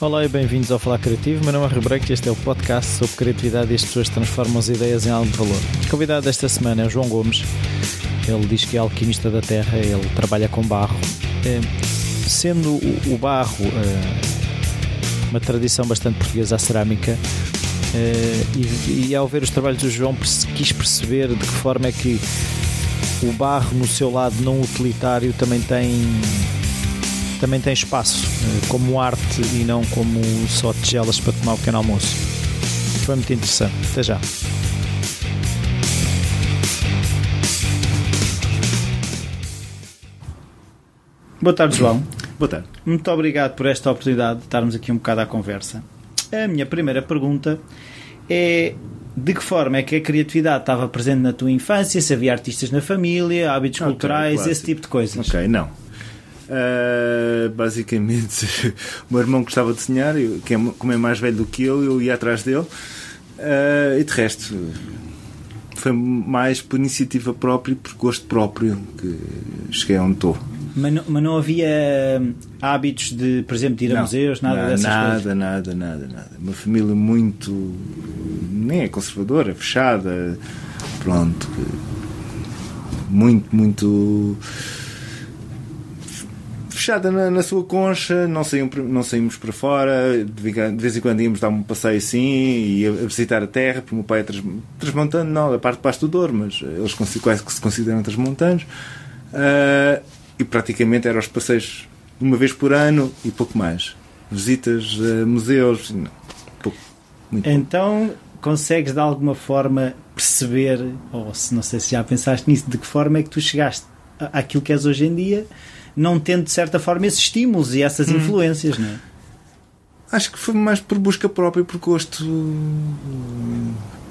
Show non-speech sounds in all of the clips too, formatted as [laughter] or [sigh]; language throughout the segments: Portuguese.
Olá e bem-vindos ao Falar Criativo. Meu nome é Rebreco e este é o podcast sobre criatividade e as pessoas transformam as ideias em algo de valor. O convidado desta semana é o João Gomes. Ele diz que é alquimista da terra, ele trabalha com barro. É, sendo o, barro é, uma tradição bastante portuguesa à cerâmica, é, e, e, ao ver os trabalhos do João quis perceber de que forma é que o barro no seu lado não utilitário também tem também tem espaço eh, como arte e não como só tigelas para tomar o pequeno almoço. Foi muito interessante. Até já. Boa tarde, João. Boa tarde. Muito obrigado por esta oportunidade de estarmos aqui um bocado à conversa. A minha primeira pergunta é de que forma é que a criatividade estava presente na tua infância? Se havia artistas na família, hábitos okay, culturais, claro. esse tipo de coisas? Ok, não. Uh, basicamente, [laughs] o meu irmão gostava de desenhar, eu, que é, como é mais velho do que eu, eu ia atrás dele. Uh, e de resto, foi mais por iniciativa própria e por gosto próprio que cheguei onde estou. Mas não, mas não havia hábitos de, por exemplo, de ir a não, museus, nada não, dessas nada, coisas? Nada, nada, nada. Uma família muito. nem é conservadora, fechada. Pronto. Muito, muito fechada na, na, sua concha, não, saímos, não saímos para fora, de vez em quando íamos dar um passeio assim e a, visitar a terra, porque o meu pai é trans, transmontano, não, a parte de Pasto do Douro, mas eles quase que se consideram transmontanos. Uh, e praticamente eram os passeios uma vez por ano e pouco mais. Visitas a museus, não, pouco, muito Então, pouco. consegues de alguma forma perceber, ou se não sei se já pensaste nisso, de que forma é que tu chegaste àquilo que és hoje em dia? Não tendo de certa forma esses estímulos e essas hum. influências, não é? Acho que foi mais por busca própria, por gosto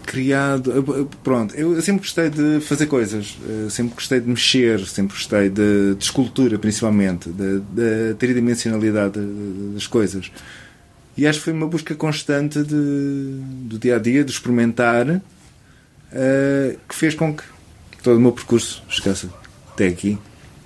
criado. Pronto, eu sempre gostei de fazer coisas, sempre gostei de mexer, sempre gostei de, de escultura, principalmente, de tridimensionalidade das coisas. E acho que foi uma busca constante de, do dia a dia, de experimentar, uh, que fez com que todo o meu percurso chegasse até aqui,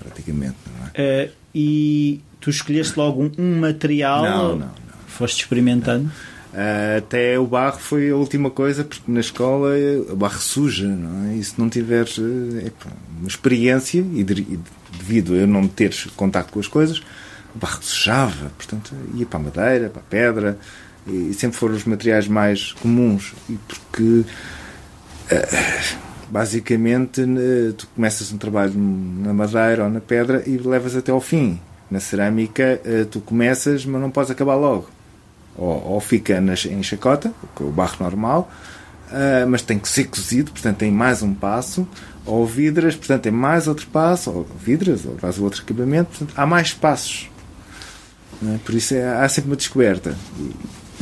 praticamente. Uh, e tu escolheste logo um, um material? Não, não, não. Foste experimentando? Uh, até o barro foi a última coisa, porque na escola o barro suja, não é? E se não tiveres é, uma experiência, e, de, e devido a eu não ter contato com as coisas, o barro sujava, portanto ia para a madeira, para a pedra, e, e sempre foram os materiais mais comuns, e porque. Uh, basicamente tu começas um trabalho na madeira ou na pedra e levas até ao fim. Na cerâmica eh, tu começas, mas não podes acabar logo. Ou, ou fica em chacota, o barro normal, eh, mas tem que ser cozido, portanto tem mais um passo. Ou vidras, portanto tem mais outro passo. Ou vidras, ou faz outro acabamento. Portanto, há mais passos. É? Por isso é, há sempre uma descoberta.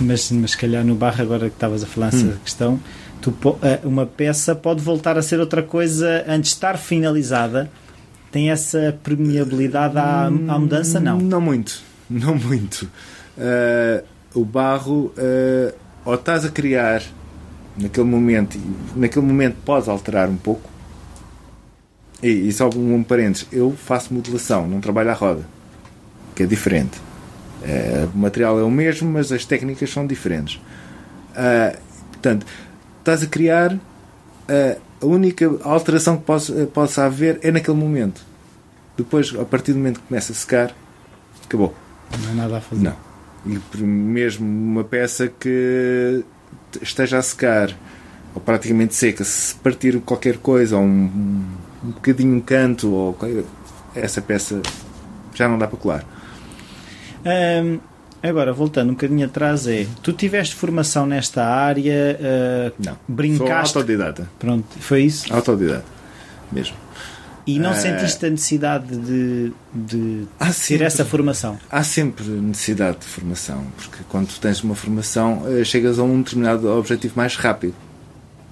Mas, mas se calhar no barro, agora que estavas a falar essa hum. questão, tu, eh, uma peça pode voltar a ser outra coisa antes de estar finalizada. Tem essa permeabilidade à, à mudança? Não. Não muito. Não muito. Uh, o barro, uh, ou estás a criar naquele momento, naquele momento podes alterar um pouco. E, e só um parênteses, eu faço modelação, não trabalho à roda, que é diferente. Uh, o material é o mesmo, mas as técnicas são diferentes. portanto, estás a criar, a única alteração que possa, possa haver é naquele momento. Depois, a partir do momento que começa a secar, acabou. Não há nada a fazer. Não. E mesmo uma peça que esteja a secar ou praticamente seca, se partir qualquer coisa, ou um, um bocadinho um canto, ou essa peça já não dá para colar. Um, Agora, voltando um bocadinho atrás, é tu tiveste formação nesta área, uh, não, brincaste. Sou autodidata. Pronto, foi isso? Autodidata, mesmo. E não uh, sentiste a necessidade de, de ter sempre, essa formação? Há sempre necessidade de formação, porque quando tu tens uma formação, uh, chegas a um determinado objetivo mais rápido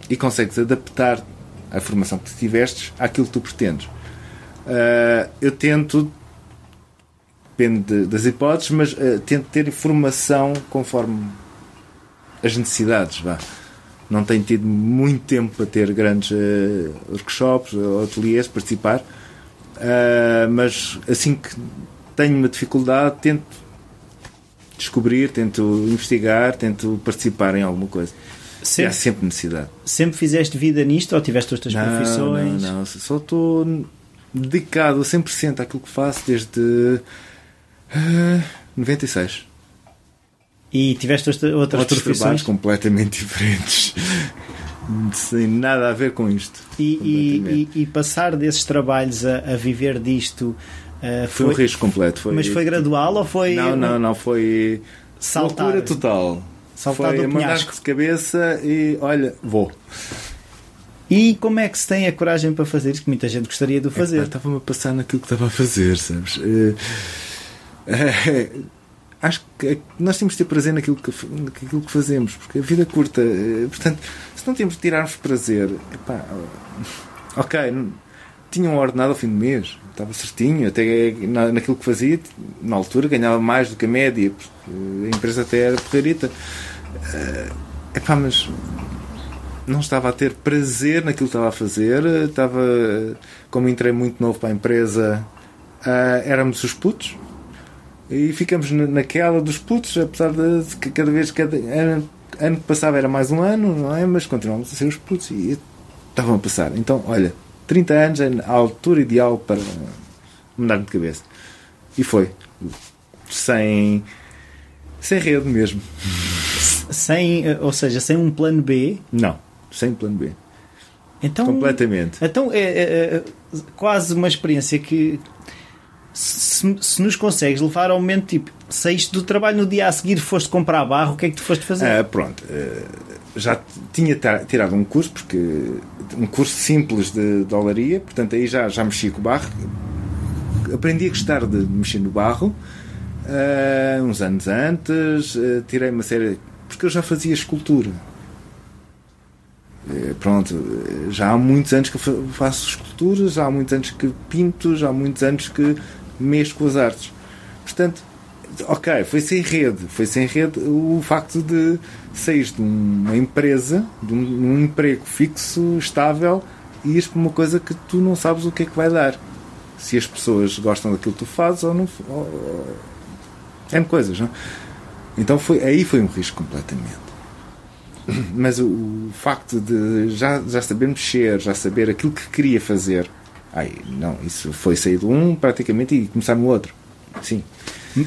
e consegues adaptar a formação que tu tivestes àquilo que tu pretendes. Uh, eu tento depende das hipóteses, mas uh, tento ter informação conforme as necessidades. Vá. Não tenho tido muito tempo para ter grandes uh, workshops ou ateliês, participar, uh, mas assim que tenho uma dificuldade, tento descobrir, tento investigar, tento participar em alguma coisa. Sempre, e há sempre necessidade. Sempre fizeste vida nisto ou tiveste outras não, profissões? Não, não, só estou dedicado a 100% àquilo que faço desde uh, 96. E tiveste outras Outros profissões? completamente [laughs] diferentes. Sem nada a ver com isto. E, e, e passar desses trabalhos a, a viver disto uh, foi, foi, um risco completo. Foi, mas foi gradual ou foi. Não, não, não. Foi. Saltar. Loucura total. Saltar foi do penhasco. de cabeça e olha, vou. E como é que se tem a coragem para fazer isso? Que muita gente gostaria de o fazer. Estava-me a passar naquilo que estava a fazer, sabes? Uh, uh, acho que nós temos de ter prazer naquilo que, naquilo que fazemos, porque a vida é curta. Uh, portanto, se não temos de tirarmos prazer, epá, [laughs] ok, tinha um ordenado ao fim do mês, estava certinho, até na, naquilo que fazia, na altura ganhava mais do que a média, porque a empresa até era porreirita. Uh, epá, mas não estava a ter prazer naquilo que estava a fazer. Estava, como entrei muito novo para a empresa, uh, éramos os putos e ficamos naquela dos putos, apesar de que cada vez, cada ano, ano que passava era mais um ano, não é? Mas continuamos a ser os putos e estavam a passar. Então, olha, 30 anos é a altura ideal para mudar de cabeça. E foi. Sem, sem rede mesmo. Sem, ou seja, sem um plano B? Não sem plano B. Então, Completamente. Então é, é, é quase uma experiência que se, se, nos consegues levar ao momento tipo, saíste do trabalho no dia a seguir foste comprar barro, o que é que tu foste fazer? Ah, pronto, uh, já tinha tirado um curso, porque um curso simples de dolaria, portanto aí já, já mexi com o barro, aprendi a gostar de mexer no barro. Uh, uns anos antes, uh, tirei uma série. Porque eu já fazia escultura. Eh, pronto, já há muitos anos que faço esculturas, já há muitos anos que pinto, já há muitos anos que mexo com as artes. Portanto, ok, foi sem rede, foi sem rede o facto de sair de uma empresa, de um, emprego fixo, estável, e ires para uma coisa que tu não sabes o que é que vai dar. Se as pessoas gostam daquilo que tu fazes ou não. Ou, é coisas, não? Então foi, aí foi um risco completamente mas o, o, facto de já, já saber mexer, já saber aquilo que queria fazer, ai, não, isso foi sair de um praticamente e começar no outro. Sim.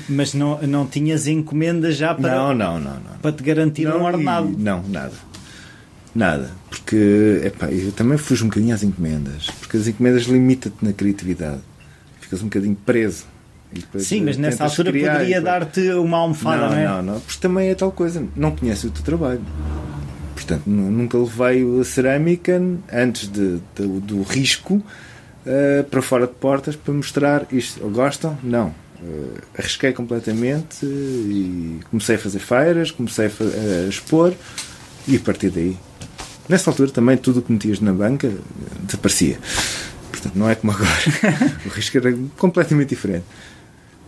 Mas não, não tinhas encomendas já para, não, não, não, não. para te garantir não, um ordenado? E, não, nada. Nada. Porque epá, eu também fujo um bocadinho às encomendas. Porque as encomendas limitam-te na criatividade. Ficas um bocadinho preso. Sim, mas nessa altura poderia dar-te uma almofada, não, não é? Não, não, porque também é tal coisa. Não conhece o teu trabalho. Portanto, nunca levei a cerâmica antes de, de do risco uh, para fora de portas para mostrar isto. Gostam? Não. Uh, arrisquei completamente e comecei a fazer feiras, comecei a, a, expor e a partir daí. Nessa altura também tudo o que metias na banca desaparecia. Portanto, não é como agora. [laughs] o risco era completamente diferente.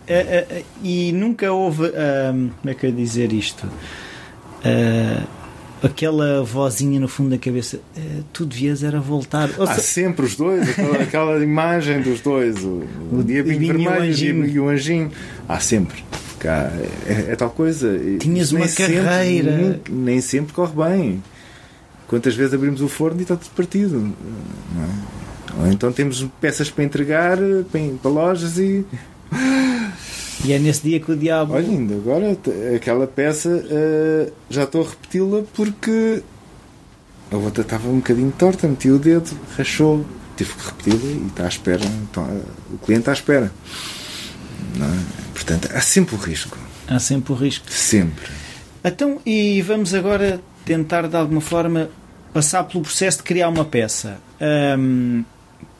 Uh, e nunca houve. como é que eu ia dizer isto? Aquela vozinha no fundo da cabeça, eh, tu devias era voltar. Ou Há sempre os dois, aquela, aquela imagem dos dois, o, o, o diabinho vermelho e o anjinho. Há sempre. Há, é, é, tal coisa. Tinhas uma carreira. nem, nem, sempre corre bem. Quantas vezes abrimos o forno e está tudo partido. É? Ou então temos peças para entregar para, para lojas e. E é nesse dia que o diabo. Olha, ainda agora aquela peça uh, já estou a repeti-la porque a outra estava um bocadinho torta, meti o dedo, rachou, tive que repeti-la e está à espera. Então, uh, o cliente está à espera. É? Portanto, há sempre o risco. Há sempre o risco. Sempre. Então, e vamos agora tentar de alguma forma passar pelo processo de criar uma peça.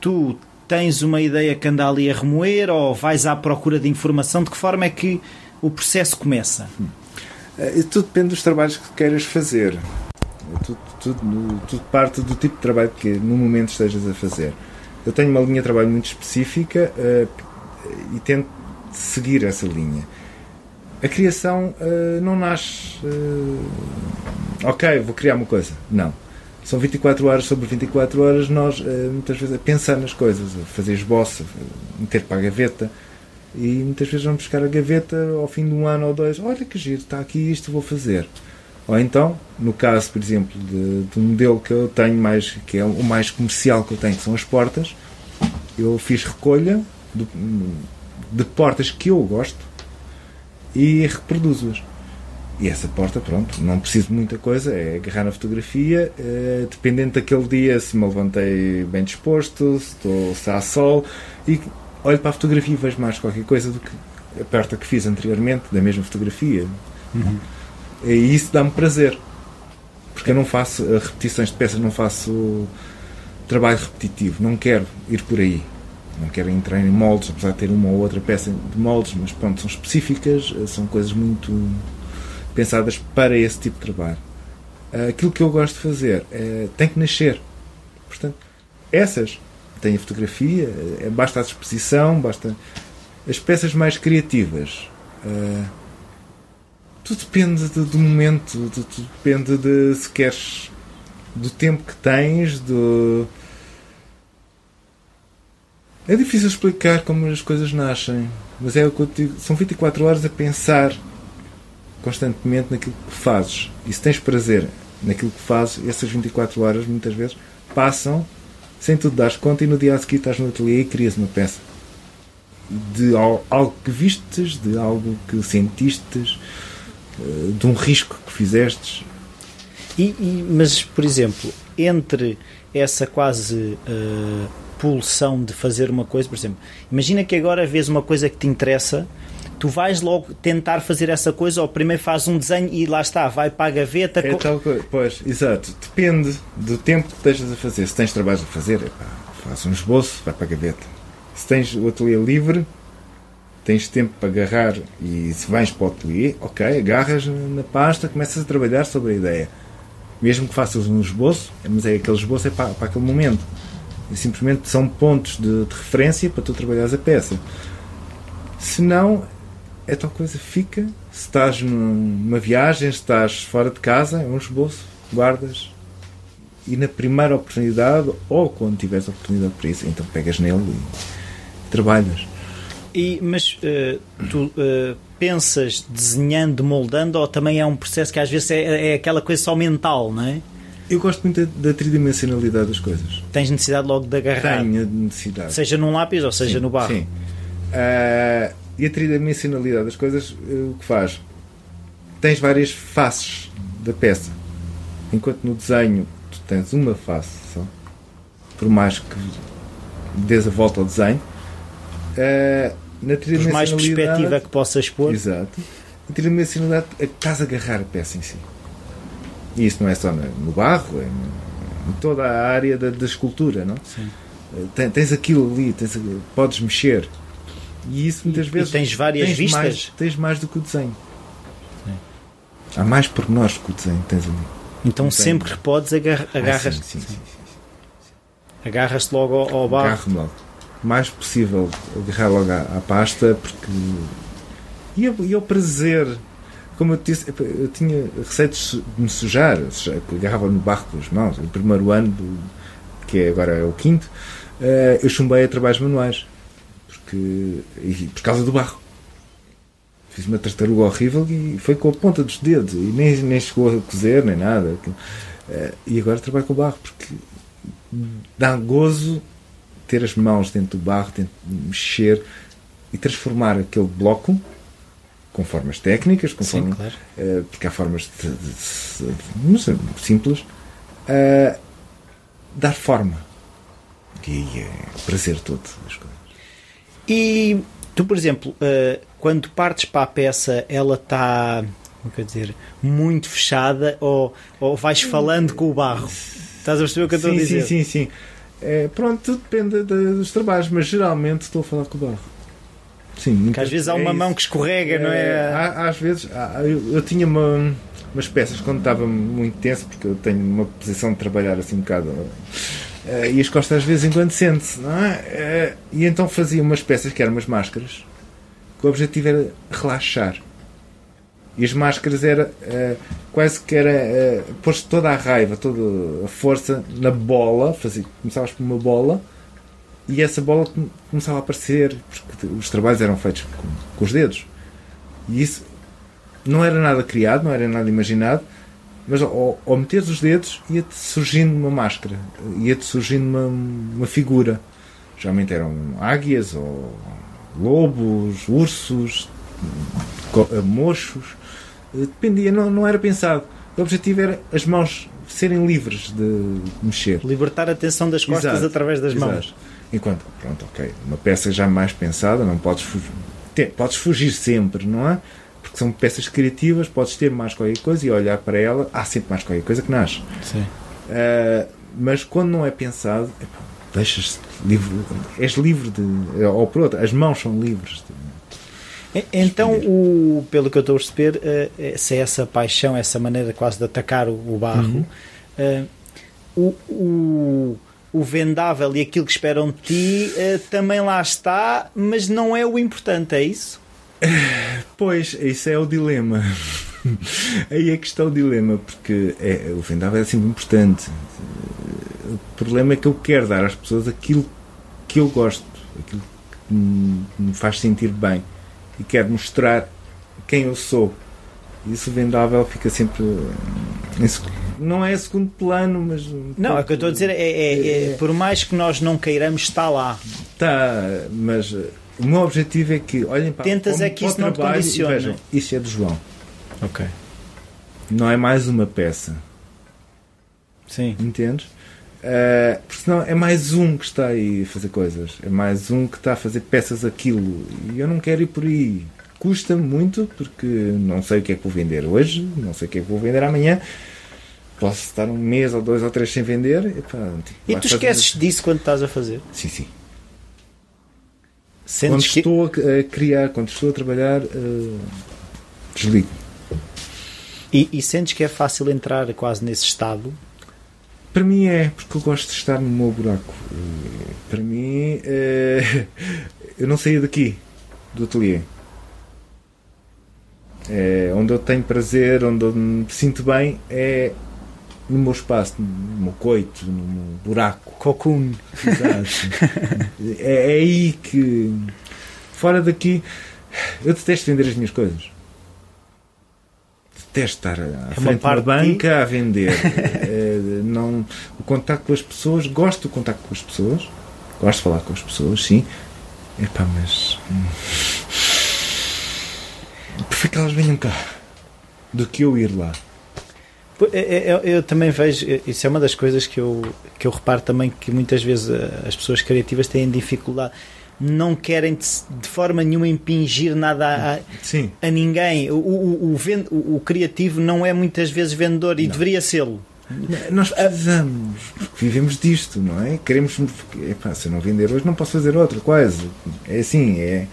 Tu tens uma ideia que anda ali a remoer ou vais à procura de informação? De que forma é que o processo começa? É, tudo depende dos trabalhos que queiras fazer. Tudo, tudo, tudo, parte do tipo de trabalho que no momento estejas a fazer. Eu tenho uma linha de trabalho muito específica uh, e tento seguir essa linha. A criação uh, não nasce. Uh, ok, vou criar uma coisa. Não são 24 horas sobre 24 horas nós eh, muitas vezes a pensar nas coisas, a fazer esboço, a meter para a gaveta. E muitas vezes vamos buscar a gaveta ao fim de um ano ou dois. Olha que giro, está aqui isto, vou fazer. Ou então, no caso, por exemplo, de, de um modelo que eu tenho mais, que é o mais comercial que eu tenho, que são as portas, eu fiz recolha de, de portas que eu gosto e reproduzo-as. E essa porta, pronto, não preciso de muita coisa, é agarrar na fotografia, eh, dependendo daquele dia, se me levantei bem disposto, se, estou, se há sol, e olho para a fotografia e vejo mais qualquer coisa do que a porta que fiz anteriormente, da mesma fotografia. Uhum. E isso dá-me prazer, porque eu não faço eh, repetições de peças, não faço trabalho repetitivo, não quero ir por aí. Não quero entrar em moldes, apesar de ter uma ou outra peça de moldes, mas pronto, são específicas, eh, são coisas muito pensadas para esse tipo de trabalho. Ah, aquilo que eu gosto de fazer é, tem que nascer. Portanto, essas têm a fotografia, é, basta a disposição, basta as peças mais criativas. Uh, tudo depende do, do momento, tudo, tudo, depende de se queres do tempo que tens, do. É difícil explicar como as coisas nascem, mas é o que eu digo, são 24 horas a pensar constantemente naquilo que fazes. E se tens prazer naquilo que fazes, essas 24 horas muitas vezes passam sem tu te dares conta e no dia a seguir estás no ateliê e crias uma peça. De algo que vistes, de algo que sentistes, eh, de um risco que fizestes. E, e mas, por exemplo, entre essa quase uh, pulsão de fazer uma coisa, por exemplo, imagina que agora vês uma coisa que te interessa tu vais logo tentar fazer essa coisa ou primeiro fazes um desenho e lá está, vai para a gaveta. É tal coisa, pois, exato. Depende do tempo que estejas a fazer. Se tens trabalho a fazer, epá, faz um esboço, vai para a gaveta. Se tens o ateliê livre, tens tempo para agarrar e se vais para o ateliê, ok, agarras na pasta, começas a trabalhar sobre a ideia. Mesmo que faças um esboço, mas é aquele esboço é para, para aquele momento. E simplesmente são pontos de, de referência para tu trabalhares a peça. Se não, é tal coisa, fica. Se estás numa viagem, se estás fora de casa, é um esboço, guardas. E na primeira oportunidade, ou quando tiveres oportunidade para isso, então pegas nele e trabalhas. E, mas uh, tu uh, pensas desenhando, moldando, ou também é um processo que às vezes é, é aquela coisa só mental, não é? Eu gosto muito da, tridimensionalidade das coisas. Tens necessidade logo de agarrar? Tenho necessidade. Seja num lápis ou seja sim, no barro? Sim. Uh, e a tridimensionalidade das coisas, eh, o que faz? Tens várias faces da peça. Enquanto no desenho tu tens uma face só, por mais que dês a volta ao desenho, uh, na tridimensionalidade. Por mais perspectiva que possas pôr. Exato. Na tridimensionalidade estás a agarrar a peça em si. E isso não é só no barro, é em toda a área da, da escultura, não? Sim. Eh, tens aquilo ali, tens, podes mexer e isso muitas e, vezes. E tens várias tens vistas? Mais, tens mais do que o desenho. Há mais pormenores que o desenho tens ali. Então sempre que podes agarras. Ah, sim, sim, sim, sim, Agarras-te logo ao, ao barro. Agarro-me logo. Mais possível agarrar logo à, à pasta porque. E é, e é o prazer. Como eu disse, eu tinha receio de me sujar, agarrava no barro com as mãos. O primeiro ano, do, que é agora é o quinto, eh, eu chumbei a trabalhos manuais e, por causa do barro. Fiz uma tartaruga horrível e foi com a ponta dos dedos e nem, nem chegou a cozer nem nada. Eh, e agora trabalho com o barro porque dá gozo ter as mãos dentro do barro, dentro de mexer e transformar aquele bloco com formas técnicas, com Sim, claro. uh, porque há formas de, de, de, simples, uh, dar forma. E é prazer todo. E tu, por exemplo, uh, quando partes para a peça, ela está, como quer dizer, muito fechada ou, ou vais falando com o barro? Estás a perceber o que eu estou sim, a dizer? Sim, sim, sim. É, pronto, tudo depende dos trabalhos, mas geralmente estou a falar com o barro. Sim, Porque às vezes há uma é mão que escorrega, é, não é? Há, às vezes, há, eu, eu, tinha uma, umas peças quando estava muito tenso, porque eu tenho uma posição de trabalhar assim um bocado Uh, e as costas às vezes em quando sente-se, não é? Uh, e então fazia umas peças que eram umas máscaras, que o objetivo era relaxar. E as máscaras era uh, quase que era uh, pôs toda a raiva, toda a força na bola, fazia, começavas por uma bola e essa bola começava a aparecer, porque os trabalhos eram feitos com, com os dedos. E isso não era nada criado, não era nada imaginado, mas ao, ao meter os dedos ia-te surgindo uma máscara, ia-te surgindo uma, uma figura. Geralmente eram águias ou lobos, ursos, mochos. Dependia, não, não era pensado. O objetivo era as mãos serem livres de mexer. Libertar a atenção das costas Exato. através das Exato. mãos. Enquanto, pronto, ok, uma peça já mais pensada, não podes fugir, podes fugir sempre, não é? Porque são peças criativas, podes ter mais qualquer coisa e olhar para ela, há sempre mais qualquer coisa que nasce. Uh, mas quando não é pensado, deixas livre, és livre de. Ou por outra, as mãos são livres de, então, o, pelo que eu estou a perceber, uh, se é essa paixão, essa maneira quase de atacar o, barro, uhum. uh, o, o, o vendável e aquilo que esperam de ti uh, também lá está, mas não é o importante, é isso? Pois, isso é o dilema. Aí é que está o dilema, porque é, o vendável é sempre importante. O problema é que eu quero dar às pessoas aquilo que eu gosto, aquilo que me faz sentir bem e quero mostrar quem eu sou. Isso vendável fica sempre não é segundo plano, mas. Não, é o que eu estou a dizer é, é, é, é, por mais que nós não queiramos, está lá. Está, mas o meu objetivo é que olhem para Tentas é que isso não te condicione. Vejam, isso é do João. Ok. Não é mais uma peça. Sim. Entendes? Uh, porque senão é mais um que está aí a fazer coisas. É mais um que está a fazer peças aquilo. E eu não quero ir por aí. Custa muito porque não sei o que é que vou vender hoje, não sei o que é que vou vender amanhã posso estar um mês ou dois ou três sem vender. E, pá, tipo, e tu esqueces fazer... disso quando estás a fazer? Sim, sim. Sentes quando que... estou a criar, quando estou a trabalhar, uh, desligo. E, e, sentes que é fácil entrar quase nesse estado? Para mim é, porque eu gosto de estar no meu buraco. Para mim, uh, [laughs] eu não saía daqui, do ateliê. É, onde eu tenho prazer, onde eu me sinto bem, é no meu espaço, no meu coito, no meu buraco. Cocoon. [laughs] É, é aí que. Fora daqui, eu detesto vender as minhas coisas. Detesto estar à é frente da banca a vender. [laughs] é, não, o contacto com as pessoas, gosto do contacto com as pessoas, gosto de falar com as pessoas, sim. Epá, mas. Hum, [laughs] prefiro que elas venham cá do que eu ir lá. Eu, é, é, eu, eu, também vejo, isso é uma das coisas que eu, que eu reparo também que muitas vezes eh, as pessoas criativas têm dificuldade, não querem de, de forma nenhuma impingir nada a, a ninguém. O, o, o, vend, o, criativo não é muitas vezes vendedor e não. deveria ser-lo. Nós precisamos, porque vivemos disto, não é? Queremos. Epá, se eu não vender hoje, não posso fazer outra, quase. É assim, é.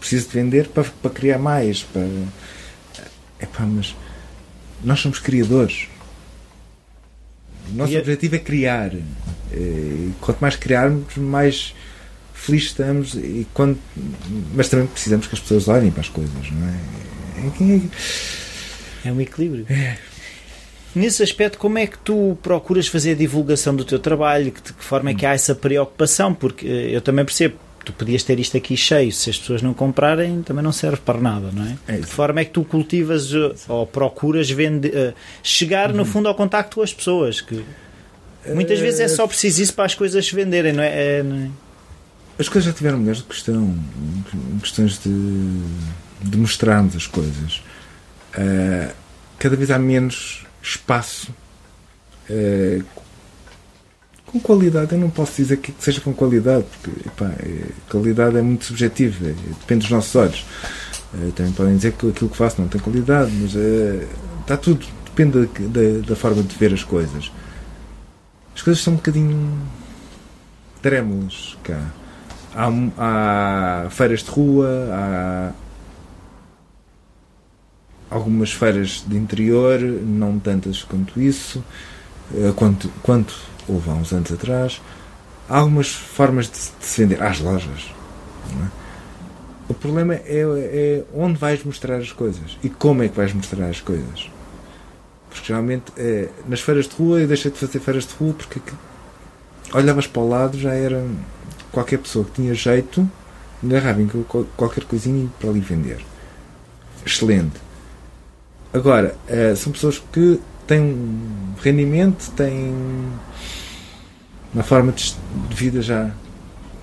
Preciso de vender para, para criar mais. Para, epá, mas nós somos criadores. O nosso e objetivo é criar. E quanto mais criarmos, mais felizes estamos. E quando... Mas também precisamos que as pessoas olhem para as coisas, não é? É um equilíbrio. É. Nesse aspecto, como é que tu procuras fazer a divulgação do teu trabalho? De que forma é que há essa preocupação? Porque eh, eu também percebo, tu podias ter isto aqui cheio, se as pessoas não comprarem, também não serve para nada, não é? é de forma é que tu cultivas uh, ou procuras vender, uh, chegar uhum. no fundo ao contacto com as pessoas? Que muitas uh, vezes é só preciso isso para as coisas se venderem, não é? é não é? As coisas já tiveram mulheres de questão, questões de, de mostrarmos as coisas. Uh, cada vez há menos espaço com qualidade, eu não posso dizer que seja com qualidade, porque epá, é, qualidade é muito subjetiva, é, depende dos nossos olhos. É, também podem dizer que aquilo que faço não tem qualidade, mas é, está tudo, depende da, da, da, forma de ver as coisas. As coisas são um bocadinho trêmulas cá. Há, há feiras de rua, há algumas feiras de interior, não tantas quanto isso, eh, quanto, quanto houve há uns anos atrás, há algumas formas de, se vender às lojas. É? O problema é, é, onde vais mostrar as coisas e como é que vais mostrar as coisas. Porque geralmente é, nas feiras de rua eu deixei de fazer feiras de rua porque olhavas para o lado já era qualquer pessoa que tinha jeito agarrava em qual- qualquer coisinha para ali vender. Excelente. Agora, eh, são pessoas que têm um rendimento, têm uma forma de, vida já.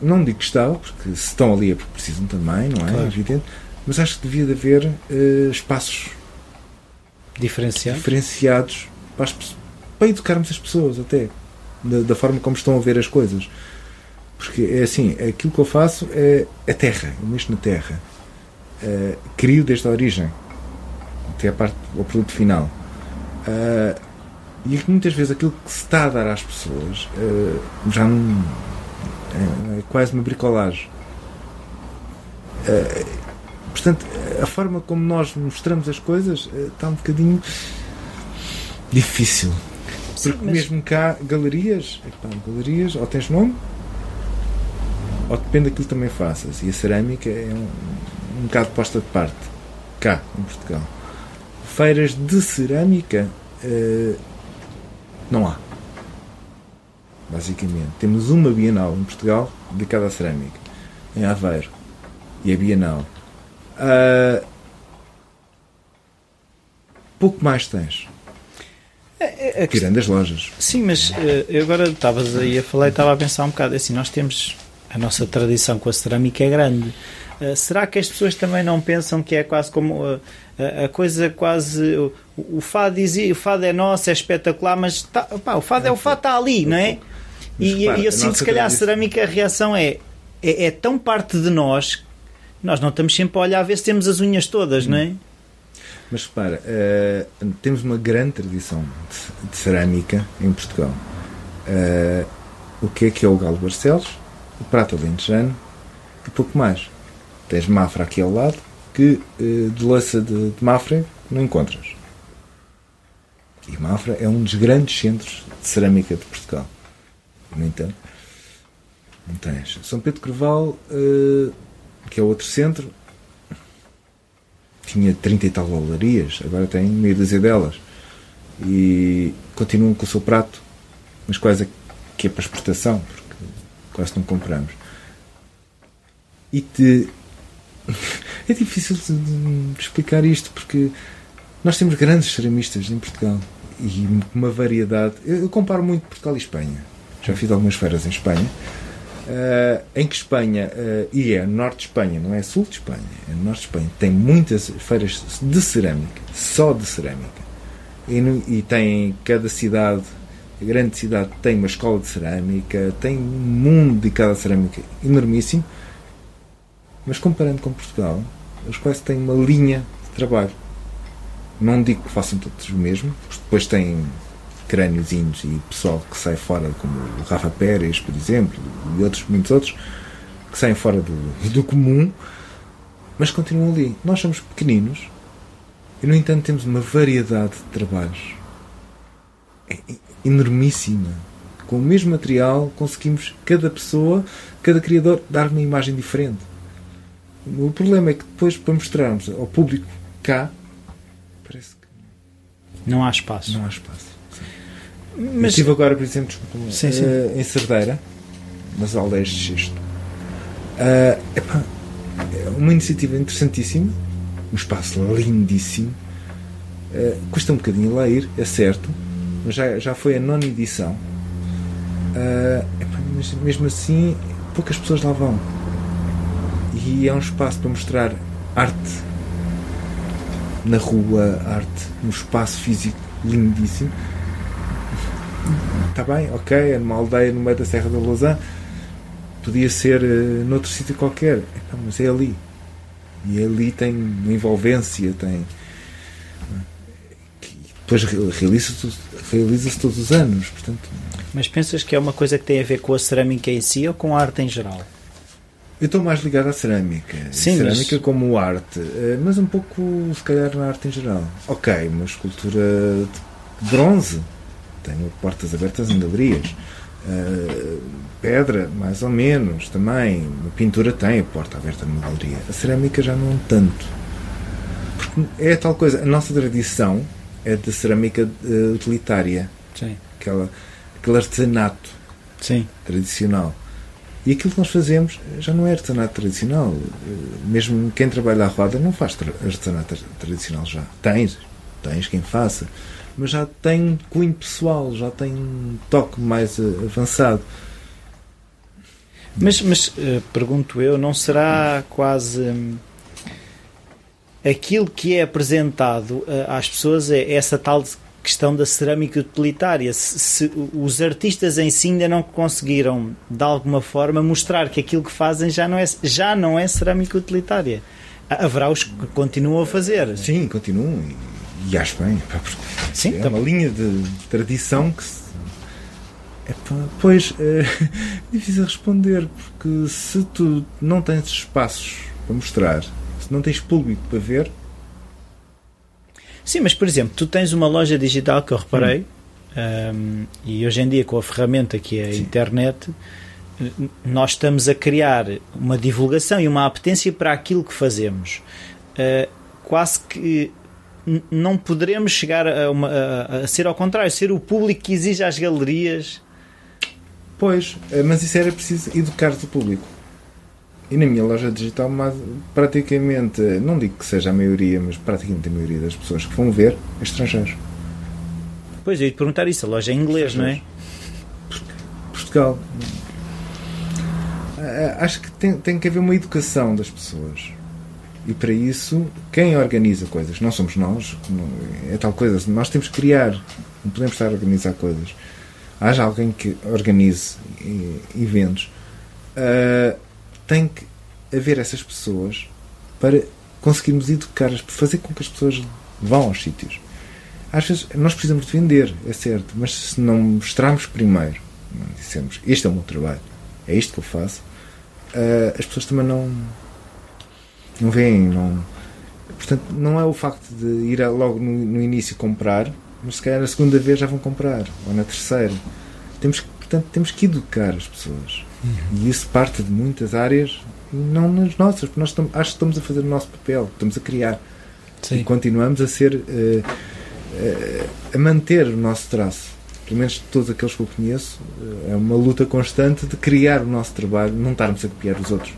Não digo que estável, porque se estão ali é porque precisam também, não é? Claro. Evidente. Mas acho que devia de haver eh, espaços Diferenciado. diferenciados para, as para educarmos as pessoas até da, da forma como estão a ver as coisas porque é assim aquilo que eu faço é a terra eu mexo na terra Eh, crio desde a origem até a parte ao produto final Eh, e que muitas vezes aquilo que se está a dar às pessoas eh, já não é, é quase uma bricolagem. Eh, portanto a forma como nós mostramos as coisas está um bocadinho difícil. Sim, porque mas- mesmo cá galerias epá, galerias ou tens nome ou depende daquilo que também faças. E a cerâmica é um, um bocado posta de parte cá em Portugal feiras de cerâmica eh, não há. Basicamente temos uma Bienal em Portugal dedicada à cerâmica em Aveiro e a Bienal. Ah, pouco mais tens É, é que- tirando as lojas. Sim, mas eh, eu agora estavas aí a falar e estava a pensar um bocado assim, nós temos a nossa tradição com a cerâmica é grande. Eh, será que as pessoas também não pensam que é quase como a, a coisa quase o, o fado dizia, o fado é nosso, é espetacular, mas tá, pá, o fado é o fado está ali, não é? E, repara, e eu sinto se calhar a cerâmica a reação é, é é tão parte de nós nós não estamos sempre a olhar a ver se temos as unhas todas, não é? Mas repara, eh, temos uma grande tradição de, de cerâmica em Portugal. Eh, o que é que é o Galo Barcelos? O Prato Alentejano e pouco mais. Tens Mafra aqui ao lado, que eh, de louça de, de Mafra não encontras. E Mafra é um dos grandes centros de cerâmica de Portugal. No entanto, não tens. São Pedro Carvalho, eh, que é outro centro, tinha 30 e tal galerias, agora tem meia dúzia delas. E continuam com o seu prato, mas quase que é para exportação, porque quase não compramos. E te... [laughs] é difícil de explicar isto, porque nós temos grandes ceramistas em Portugal e uma variedade. Eu eu comparo muito Portugal e Espanha. Já fiz algumas feiras em Espanha. Uh, em que Espanha, uh, e é norte de Espanha, não é sul de Espanha, é norte de Espanha, tem muitas feiras de cerâmica, só de cerâmica. E, no- e tem cada cidade, a grande cidade, tem uma escola de cerâmica, tem um mundo dedicado à cerâmica enormíssimo. Mas comparando com Portugal, eles quase têm uma linha de trabalho. Não digo que façam todos o mesmo, depois têm crâniozinhos e pessoal que sai fora, como o Rafa Pérez, por exemplo, e outros, muitos outros, que saem fora do, [laughs] do comum, mas continuam ali. Nós somos pequeninos e, no entanto, temos uma variedade de trabalhos é enormíssima. Com o mesmo material, conseguimos, cada pessoa, cada criador, dar uma imagem diferente. O problema é que depois, para mostrarmos ao público cá, parece que Não há espaço. não há espaço. Eu Mas estive agora, por exemplo, desculpa, Sim, sim. eh, em Cerdeira, nas aldeias de Xisto. Ah, epá, é uma iniciativa interessantíssima, um espaço lindíssimo. Ah, custa um bocadinho lá ir, é certo, mas já, já foi a nona edição. Epá, mas mesmo assim, poucas pessoas lá vão. E é um espaço para mostrar arte na rua, arte no espaço físico lindíssimo. Está bem, ok, é numa aldeia no meio da Serra da Lousã. Podia ser eh, noutro sítio qualquer, Epá, mas é ali. E ali tem uma envolvência, tem. que depois re- realiza-se realiza todos os anos, portanto. Mas pensas que é uma coisa que tem a ver com a cerâmica em si ou com a arte em geral? Eu estou mais ligado à cerâmica. Sim, cerâmica mas- como arte, eh, mas um pouco, se calhar, na arte em geral. Ok, uma escultura de bronze, tenho portas abertas em galerias. Eh, pedra, mais ou menos, também. Uma pintura tem a porta aberta numa galeria. A cerâmica já não tanto. Porque é tal coisa, a nossa tradição é de cerâmica eh, utilitária, Sim. aquela, aquele artesanato Sim. tradicional. E aquilo que nós fazemos já não é artesanato tradicional. Mesmo quem trabalha à roda não faz artesanato tradicional já. Tens, tens quem faça. Mas já tem cunho pessoal, já tem um toque mais avançado. Mas, mas uh, pergunto eu, não será quase hum, aquilo que é apresentado uh, às pessoas é essa tal questão da cerâmica utilitária. Se, se, os artistas em si ainda não conseguiram, de alguma forma, mostrar que aquilo que fazem já não é, já não é cerâmica utilitária. Haverá os que continuam a fazer. Sim, continuam. E, e acho bem. Sim, é uma linha de tradição que se Epá, pois, é [laughs] difícil responder, porque se tu não tens espaços para mostrar, se não tens público para ver. Sim, mas por exemplo, tu tens uma loja digital que eu reparei, hum. um, e hoje em dia com a ferramenta que é a Sim. internet, nós estamos a criar uma divulgação e uma apetência para aquilo que fazemos. Uh, quase que não poderemos chegar a, uma, a, a, ser ao contrário, ser o público que exige às galerias Pois, eh, mas isso era preciso educar o público. E na minha loja digital, praticamente, não digo que seja a maioria, mas praticamente a maioria das pessoas que vão ver é estrangeiros. Pois, eu ia te perguntar isso, a loja é em inglês, não é? Portugal. Eh, acho que tem, tem que haver uma educação das pessoas. E para isso, quem organiza coisas, não somos nós, é tal coisa, nós temos que criar, não podemos estar a organizar coisas haja alguém que organize eventos, uh, tem que haver essas pessoas para conseguirmos educar, fazer com que as pessoas vão aos sítios. Às vezes nós precisamos de vender, é certo, mas se não mostrarmos primeiro, não dissemos este é o meu trabalho, é isto que eu faço, uh, as pessoas também não não veem, não. Portanto, não é o facto de ir logo no, no início comprar, mas se calhar na segunda vez já vão comprar, ou na terceira. Temos, portanto, temos que educar as pessoas. Uhum. E isso parte de muitas áreas, não nas nossas, porque nós estamos, acho que estamos a fazer o nosso papel, estamos a criar. Sim. E continuamos a ser. Uh, uh, a manter o nosso traço. Pelo menos todos aqueles que eu conheço, uh, é uma luta constante de criar o nosso trabalho, não estarmos a copiar os outros.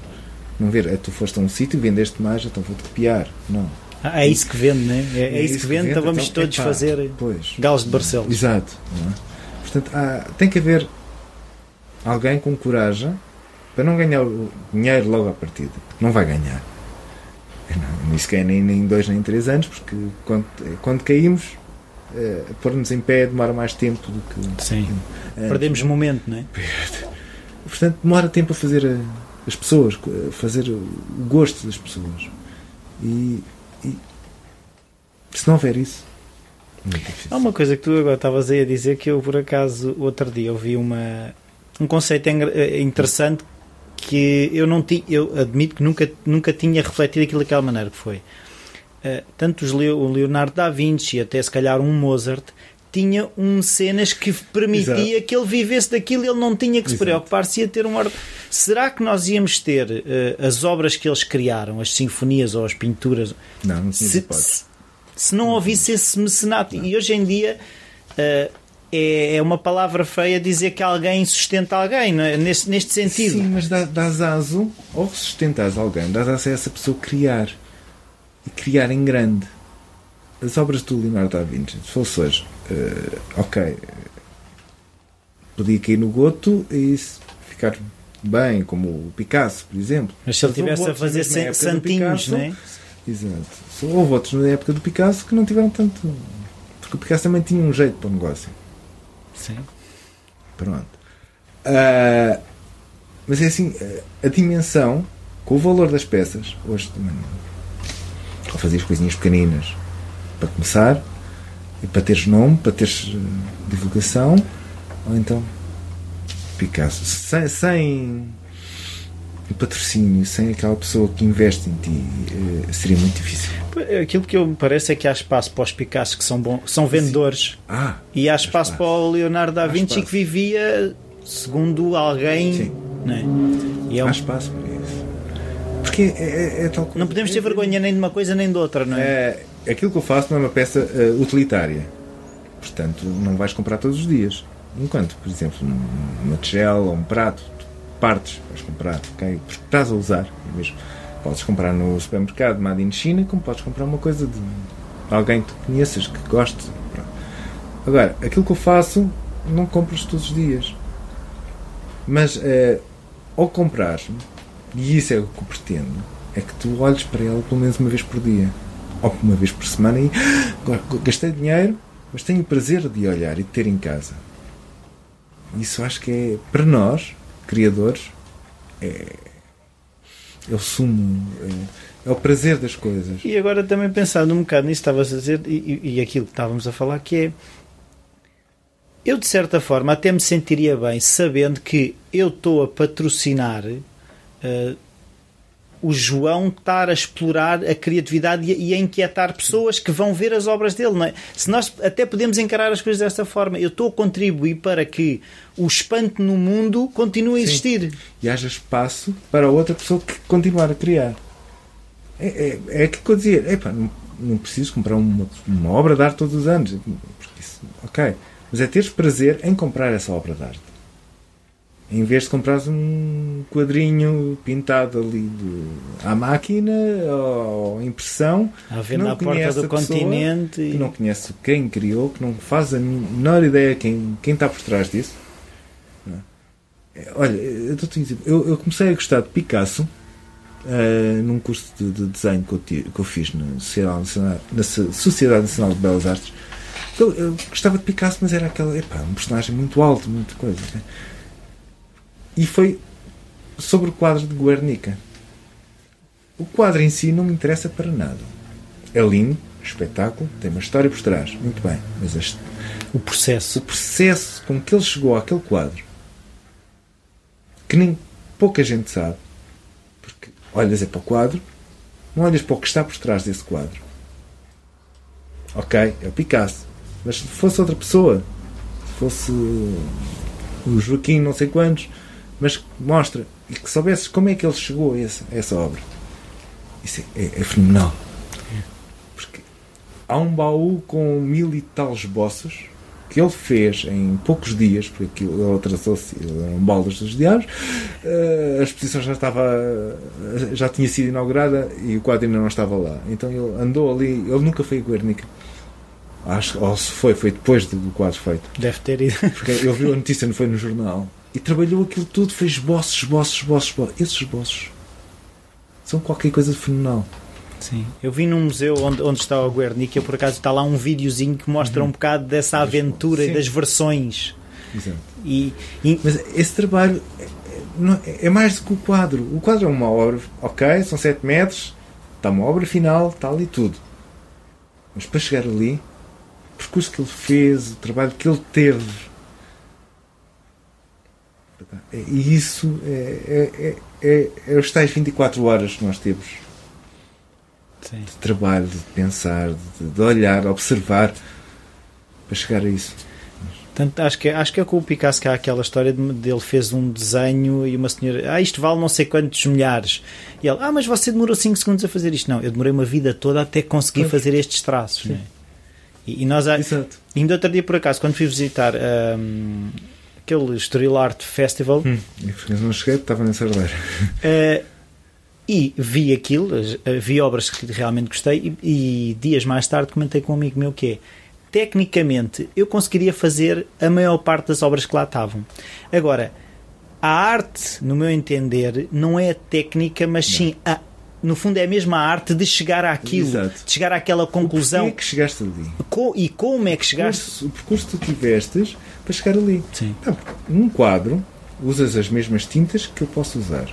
Não ver, é, tu foste a um sítio e vendeste mais, então vou-te copiar. Não ah, é isso que vende, né? É, é, é isso, que vende, então vamos então, todos epá, fazer pois, galos de Barcelos. Exato. É? Portanto, há, tem que haver alguém com coragem para não ganhar o dinheiro logo à partida. Porque não vai ganhar. Não, nem sequer nem, nem dois nem três anos, porque quando, quando caímos, uh, pôr-nos em pé demora mais tempo do que. Sim. Antes. Perdemos momento, não é? Portanto, demora tempo a fazer a, as pessoas, a fazer o gosto das pessoas. E e se não houver isso, Há uma coisa que tu agora estavas aí a dizer que eu, por acaso, outro dia ouvi uma, um conceito eh, interessante que eu não tinha, eu admito que nunca, nunca tinha refletido aquilo daquela maneira que foi. Uh, tanto o Leonardo da Vinci, até se calhar um Mozart, tinha um cenas que permitia Exato. que ele vivesse daquilo, ele não tinha que se preocupar se ia ter um ordem. Será que nós íamos ter uh, as obras que eles criaram, as sinfonias ou as pinturas? Não, não se, se, se, não houvesse esse mecenato. Não. E hoje em dia uh, é, é, uma palavra feia dizer que alguém sustenta alguém, é? neste, neste sentido. Sim, mas dá, dás aso, ou sustentas alguém, dás aso a essa pessoa criar. E criar em grande. As obras do Leonardo da Vinci, se fosse hoje, uh, ok, podia cair no goto e ficar bem, como o Picasso, por exemplo. Mas se ele estivesse a fazer santinhos, não é? Exato. Houve outros na época do Picasso que não tiveram tanto. Porque o Picasso também tinha um jeito para o negócio. Sim. Pronto. Uh, mas é assim, a dimensão, com o valor das peças, hoje também. Ou fazias coisinhas pequeninas para começar, e para teres nome, para teres uh, divulgação, ou então Picasso. Sem, sem patrocínio, sem aquela pessoa que investe em ti, uh, seria muito difícil. Aquilo que eu me parece é que há espaço para os Picasso que são, bons, são vendedores ah, e há espaço, espaço, para o Leonardo da Vinci que vivia segundo alguém. Sim. Não, é? e é um... Há espaço para isso. Porque é, é, é tal coisa. Não podemos ter vergonha nem de uma coisa nem de outra, não é? é aquilo que eu faço não é uma peça uh, utilitária. Portanto, não vais comprar todos os dias. Enquanto, por exemplo, uma tigela ou um prato, partes, vais comprar, ok? Porque estás a usar, é mesmo. Podes comprar no supermercado Made in China, como podes comprar uma coisa de alguém que tu conheças, que gostes. Agora, aquilo que eu faço, não compras todos os dias. Mas, eh, ao comprar, e isso é o que eu pretendo, é que tu olhes para ela pelo menos uma vez por dia. Ou uma vez por semana e [gasps] agora, gastei dinheiro, mas tenho o prazer de olhar e de ter em casa. Isso acho que é, para nós, criadores, é, é o sumo, é, é, o prazer das coisas. E agora também pensando um bocado nisso, estavas a dizer, e, e, aquilo que estávamos a falar, que é. Eu, de certa forma, até me sentiria bem sabendo que eu estou a patrocinar uh, o João estar a explorar a criatividade e a inquietar pessoas que vão ver as obras dele. É? Se nós até podemos encarar as coisas desta forma, eu estou a contribuir para que o espanto no mundo continue a existir. Sim. E haja espaço para outra pessoa que continuar a criar. É, é, é aquilo que eu dizia. Epá, não, não preciso comprar uma, uma obra de arte todos os anos. Isso, ok. Mas é teres prazer em comprar essa obra de arte em vez de comprares um quadrinho pintado ali de, à máquina ou impressão, à venda à porta do continente e... que não conhece quem criou, que não faz a menor ideia quem, quem está por trás disso. É, olha, eu, eu, eu comecei a gostar de Picasso uh, num curso de, de desenho que eu, que eu fiz na Sociedade, na Sociedade Nacional de Belas Artes. Eu, eu, gostava de Picasso, mas era aquela, epá, um personagem muito alto, muita coisa. Né? E foi sobre o quadro de Guernica. O quadro em si não me interessa para nada. É lindo, espetáculo, tem uma história por trás, muito bem. Mas este, o processo. O processo com que ele chegou àquele quadro, que nem pouca gente sabe, porque olhas é para o quadro, não olhas para o que está por trás desse quadro. Ok, é o Picasso. Mas se fosse outra pessoa, se fosse o Joaquim não sei quantos, mas mostra e que soubesses como é que ele chegou a essa, a essa obra. Isso é, é, é, fenomenal. Porque há um baú com mil e tal esboços que ele fez em poucos dias, porque aquilo ele traçou-se, eram baldas dos diabos, uh, a exposição já estava já tinha sido inaugurada e o quadro ainda não estava lá. Então ele andou ali, ele nunca foi a Guernica. Acho, ou se foi, foi depois do quadro feito. Deve ter ido. Porque ele viu a notícia, não foi no jornal e trabalhou aquilo tudo, fez esboços, esboços, esboços. Esses esboços são qualquer coisa de fenomenal. Sim, eu vi num museu onde, onde está o Guernica, por acaso está lá um videozinho que mostra uhum. um bocado dessa aventura Sim. e das versões. Exato. E, e... Mas esse trabalho é, é, é, mais do que o quadro. O quadro é uma obra, ok, são 7 metros, está uma obra final, está ali tudo. Mas para chegar ali, o percurso que ele fez, o trabalho que ele teve e isso é, é, é, é, os tais 24 horas que nós temos Sim. de trabalho, de pensar, de, de olhar, observar para chegar a isso. Portanto, acho que, acho que é com o Picasso que há aquela história de, de ele fez um desenho e uma senhora, ah, isto vale não sei quantos milhares. E ele, ah, mas você demorou 5 segundos a fazer isto. Não, eu demorei uma vida toda até conseguir fazer estes traços. Né? E, e, nós, Exato. ainda outro dia por acaso, quando fui visitar um, aquele Estoril Art Festival. Hum, não cheguei, estava na Sardeira. Uh, [laughs] e vi aquilo, vi obras que realmente gostei e, e, dias mais tarde comentei com um amigo meu que é tecnicamente eu conseguiria fazer a maior parte das obras que lá estavam. Agora, a arte, no meu entender, não é a técnica, mas não. sim a no fundo é a arte de chegar àquilo, Exato. de chegar àquela conclusão. O é que chegaste ali? e como é que chegaste? O percurso, que tu tivestes para chegar ali. Sim. Então, num quadro, usas as mesmas tintas que eu posso usar.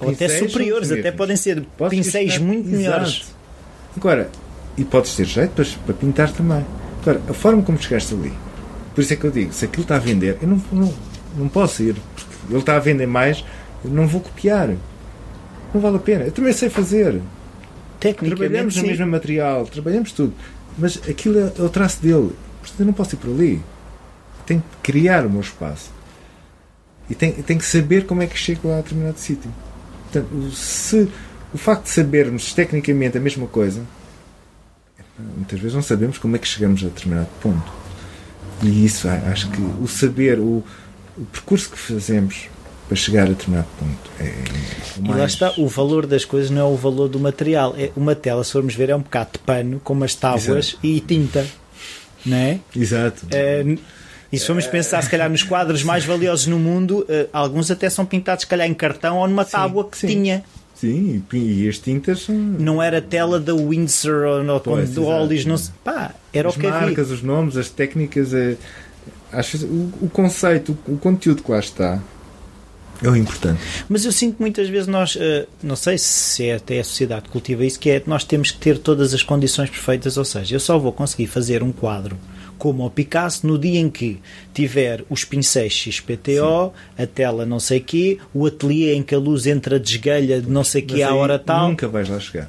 Ou até superiores, até podem ser Podes pincéis muito Exato. melhores. Agora, e podes ter jeito para, para pintar também. Agora, a forma como chegaste ali, por isso é que eu digo, se aquilo está a vender, eu não, não, não posso ir, porque ele está a vender mais, eu não vou copiar. Não vale a pena. Eu também sei fazer. Trabalhamos no mesmo material, trabalhamos tudo. Mas aquilo é, é o traço dele. Portanto, eu não posso ir por ali. Tenho que criar o meu espaço. E tenho, tenho que saber como é que chego lá a determinado sítio. Portanto, se o facto de sabermos tecnicamente a mesma coisa, muitas vezes não sabemos como é que chegamos a determinado ponto. E isso, acho que o saber, o, o percurso que fazemos para chegar a determinado ponto. É, o mais... E lá está, o valor das coisas não é o valor do material. É, uma tela, se formos ver, é um bocado de pano com umas tábuas Exato. e tinta. Não é? Exato. É, e se formos pensar, se calhar, nos quadros mais valiosos no mundo, uh, alguns até são pintados, se calhar, em cartão ou numa tábua sim, que sim. tinha. Sim, e as tintas são... Não era tela da Windsor ou pois, do Ollis, não Pá, era as o que havia. As marcas, os nomes, as técnicas, é, acho, o, o conceito, o, o conteúdo que lá está é o importante. Mas eu sinto que muitas vezes nós, uh, não sei se é até a sociedade que cultiva isso, que é nós temos que ter todas as condições perfeitas, ou seja, eu só vou conseguir fazer um quadro como o Picasso no dia em que tiver os pincéis XPTO, Sim. a tela não sei quê, o ateliê em que a luz entra desgalha de não sei quê à hora tal. Nunca vais lá chegar.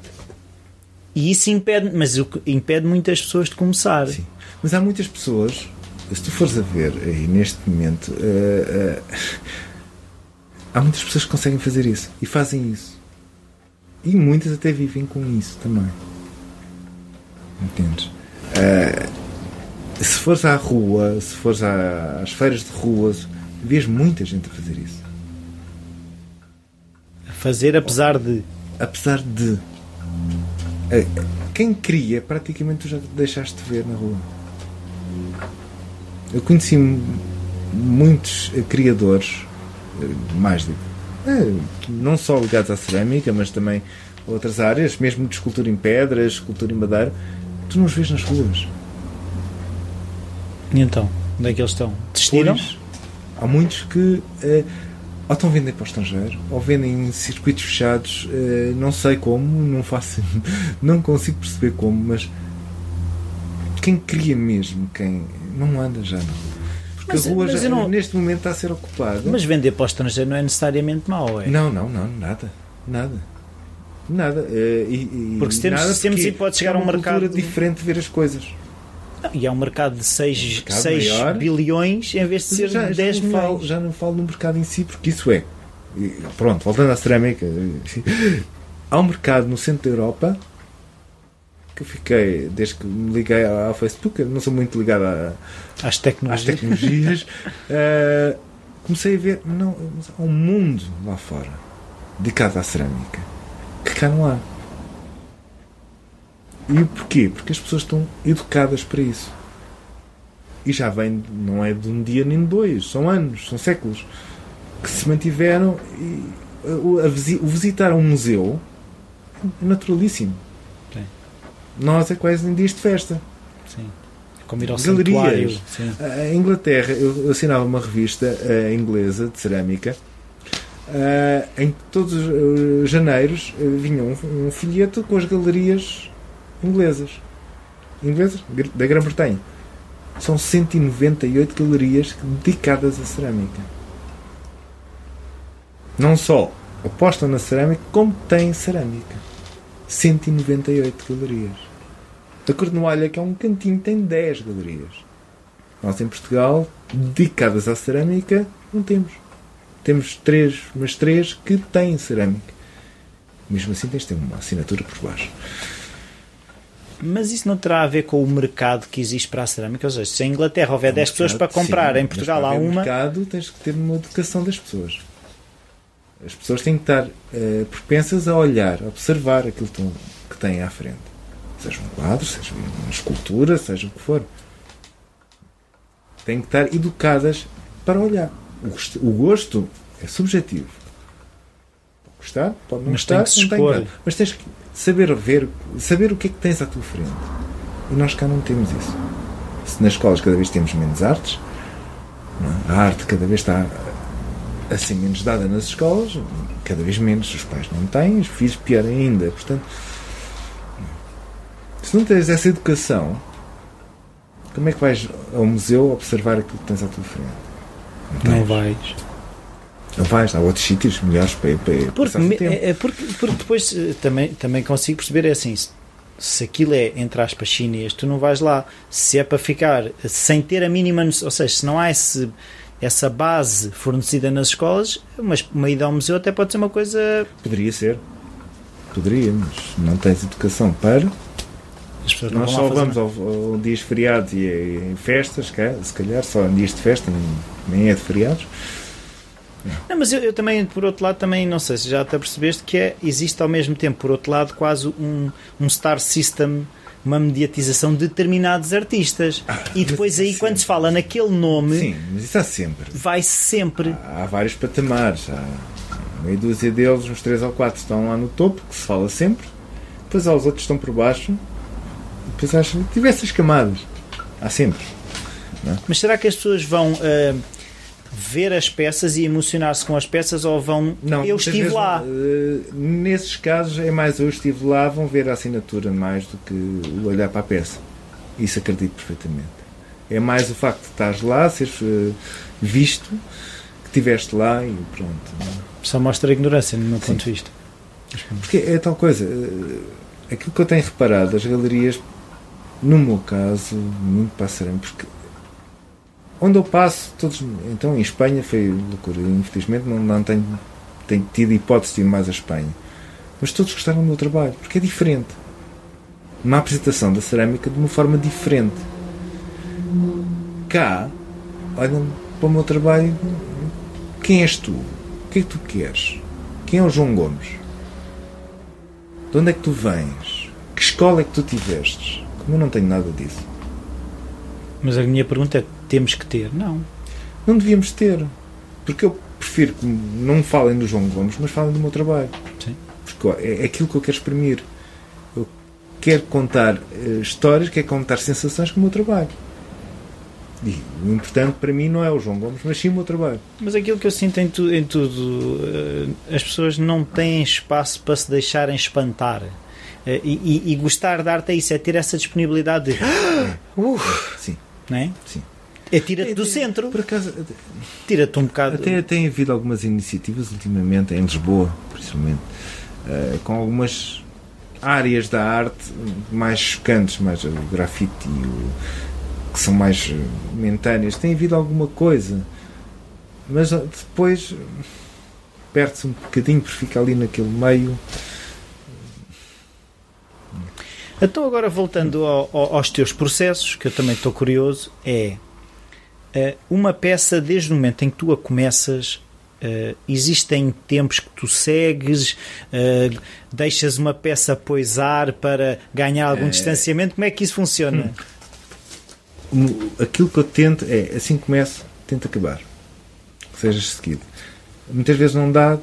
E isso impede, mas impede muitas pessoas de começar. Sim. Mas há muitas pessoas, se tu fores a ver aí neste momento, uh, uh, há muitas pessoas que conseguem fazer isso e fazem isso. E muitas até vivem com isso também. Entendes? Uh, se fores à rua, se fores às feiras de rua, vês muita gente a fazer isso. A fazer apesar de. Apesar de. Eh, quem cria, praticamente tu já deixaste de ver na rua. Eu conheci muitos criadores, mais de. Eh, não só ligados à cerâmica, mas também outras áreas, mesmo de escultura em pedras, escultura em madeira, tu não os vês nas ruas e então, onde é que eles estão? Desistiram? Pois, há muitos que eh, ou estão a vender para o estrangeiro, ou vendem em circuitos fechados, eh, não sei como, não faço, [laughs] não consigo perceber como, mas quem cria mesmo, quem não anda já não. Porque mas, a rua já, não... neste momento está a ser ocupada. Mas vender para o estrangeiro não é necessariamente mau, é? Não, não, não, nada. Nada. Nada. Eh, e, e porque se temos, nada se temos pode chegar é a um mercado diferente de ver as coisas. Não, e é um mercado de 6, um 6 bilhões em vez de ser já, 10 já milhões. Falo, já não falo no mercado em si, porque isso é. Pronto, voltando à cerâmica. [laughs] Há um mercado no centro da Europa que eu fiquei, desde que me liguei ao Facebook, não sou muito ligado a, às tecnologias, às tecnologias uh, [laughs] comecei a ver, não, há um mundo lá fora dedicado à cerâmica que cá não há. E porquê? Porque as pessoas estão educadas para isso. E já vem, não é de um dia nem de dois, são anos, são séculos que se mantiveram. E, o, o visitar um museu é naturalíssimo. Nós é quase em dias de festa. Sim. Como ir ao Galerias. A Inglaterra, eu assinava uma revista uh, inglesa de cerâmica. Uh, em todos os janeiros uh, vinha um, um folheto com as galerias inglesas. Inglesas? Da Grã-Bretanha. São 198 galerias dedicadas à cerâmica. Não só apostam na cerâmica, como têm cerâmica. 198 galerias. A Cornualha, que é um cantinho, tem 10 galerias. Nós em Portugal, dedicadas à cerâmica, não temos. Temos três, mas três que têm cerâmica. Mesmo assim, tens de ter uma assinatura por baixo. Mas isso não terá a ver com o mercado que existe para a cerâmica? Ou seja, se em Inglaterra houver 10 pessoas para comprar, sim, em Portugal há uma. mercado tens que ter uma educação das pessoas. As pessoas têm que estar uh, propensas a olhar, a observar aquilo que têm à frente. Seja um quadro, seja uma escultura, seja o que for. Têm que estar educadas para olhar. O gosto, o gosto é subjetivo. Pode gostar, pode não Mas gostar, tem que não Mas tens que saber ver, saber o que é que tens à tua frente. E nós cá não temos isso. Se nas escolas cada vez temos menos artes, é? a arte cada vez está assim menos dada nas escolas, cada vez menos os pais não têm, os filhos pior ainda. Portanto, se não tens essa educação, como é que vais ao museu observar aquilo que tens à tua frente? Não, não vais. Não vais, há outros sítios melhores para, para porque, me, é, porque, porque depois eh, também, também consigo perceber é assim, se, aquilo é, entre aspas, chinês, tu não vais lá. Se é para ficar sem ter a mínima ou seja, se não há esse, essa base fornecida nas escolas, mas uma ida ao museu até pode ser uma coisa. Poderia ser. Poderia, mas não tens educação para. Nós só vamos ao, ao dias feriados e em festas, se calhar, só em dias de festa, nem é de feriados Não, mas eu, eu, também, por outro lado, também não sei se já até percebeste que é, existe ao mesmo tempo, por outro lado, quase um, um star system, uma mediatização de determinados artistas. Ah, e depois aí, quando se fala naquele nome. Sim, mas isso há sempre. Vai sempre. Há, há vários patamares. Há meia dúzia deles, uns três ou quatro, estão lá no topo, que se fala sempre. Depois há os outros que estão por baixo. Depois há diversas camadas. Há sempre. É? Mas será que as pessoas vão. Uh, ver as peças e emocionar-se com as peças ou vão não, eu estive vezes, lá uh, nesses casos é mais eu estive lá vão ver a assinatura mais do que o olhar para a peça isso acredito perfeitamente é mais o facto de estares lá seres uh, visto que estiveste lá e pronto é? só mostra a ignorância no meu Sim. ponto de vista porque é tal coisa aquilo que eu tenho reparado as galerias no meu caso muito passarão porque onde eu passo, todos. Então em Espanha foi loucura. Infelizmente não, não tenho, tenho tido hipótese de ir mais à Espanha. Mas todos gostaram do meu trabalho, porque é diferente. Uma apresentação da cerâmica de uma forma diferente. Cá, olham para o meu trabalho. Quem és tu? O que é que tu queres? Quem é o João Gomes? De onde é que tu vens? Que escola é que tu tivestes? Eu não tenho nada disso. Mas a minha pergunta é: temos que ter? Não. Não devíamos ter. Porque eu prefiro que não falem do João Gomes, mas falem do meu trabalho. Sim. Porque é, aquilo que eu quero exprimir. Eu quero contar uh, histórias, quero contar sensações com o meu trabalho. E o importante para mim não é o João Gomes, mas sim o meu trabalho. Mas aquilo que eu sinto em, tu, em tudo, uh, as pessoas não têm espaço para se deixarem espantar. Uh, e, e, e, gostar de arte é isso, é ter essa disponibilidade de. [gasps] Uh, sim. Não é? Sim. É tira-te do centro. Por acaso, tira-te um bocado. Até tem havido algumas iniciativas ultimamente, em Lisboa, principalmente, uh, com algumas áreas da arte mais chocantes, mais o grafite e o, que são mais momentâneas. Tem havido alguma coisa, mas depois perde-se um bocadinho porque fica ali naquele meio. Então, agora voltando ao, ao, aos teus processos, que eu também estou curioso, é uh, uma peça, desde o momento em que tu a começas, uh, existem tempos que tu segues, uh, deixas uma peça poisar para ganhar algum distanciamento, como é que isso funciona? Hum. Aquilo que eu tento é, assim que começo, tento acabar. Que seja seguido. Muitas vezes não dá,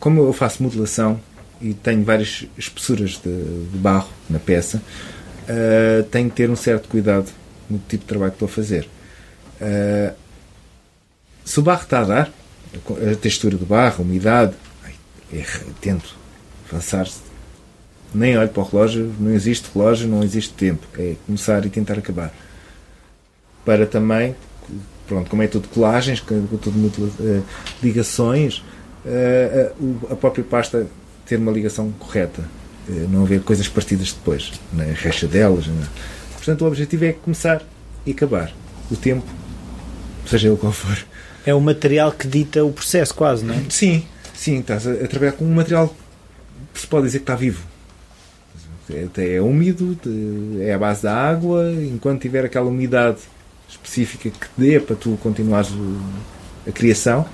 como eu faço modelação, e tenho várias espessuras de, de barro na peça, uh, tenho que ter um certo cuidado no tipo de trabalho que estou a fazer. Uh, se o barro está a dar, a textura do barro, a umidade, é, tento avançar. Nem olho para o relógio, não existe relógio, não existe tempo. É começar e tentar acabar. Para também, pronto, como é tudo colagens, tudo uh, ligações, a própria pasta ter uma ligação correta, eh, não haver coisas partidas depois, na recha delas. Né? Portanto, o objetivo é começar e acabar. O tempo, seja ele qual for. É o material que dita o processo, quase, não é? Sim, sim, estás a, trabalhar com um material que se pode dizer que está vivo. É, é úmido, é a base da água, enquanto tiver aquela umidade específica que dê para tu continuares a criação,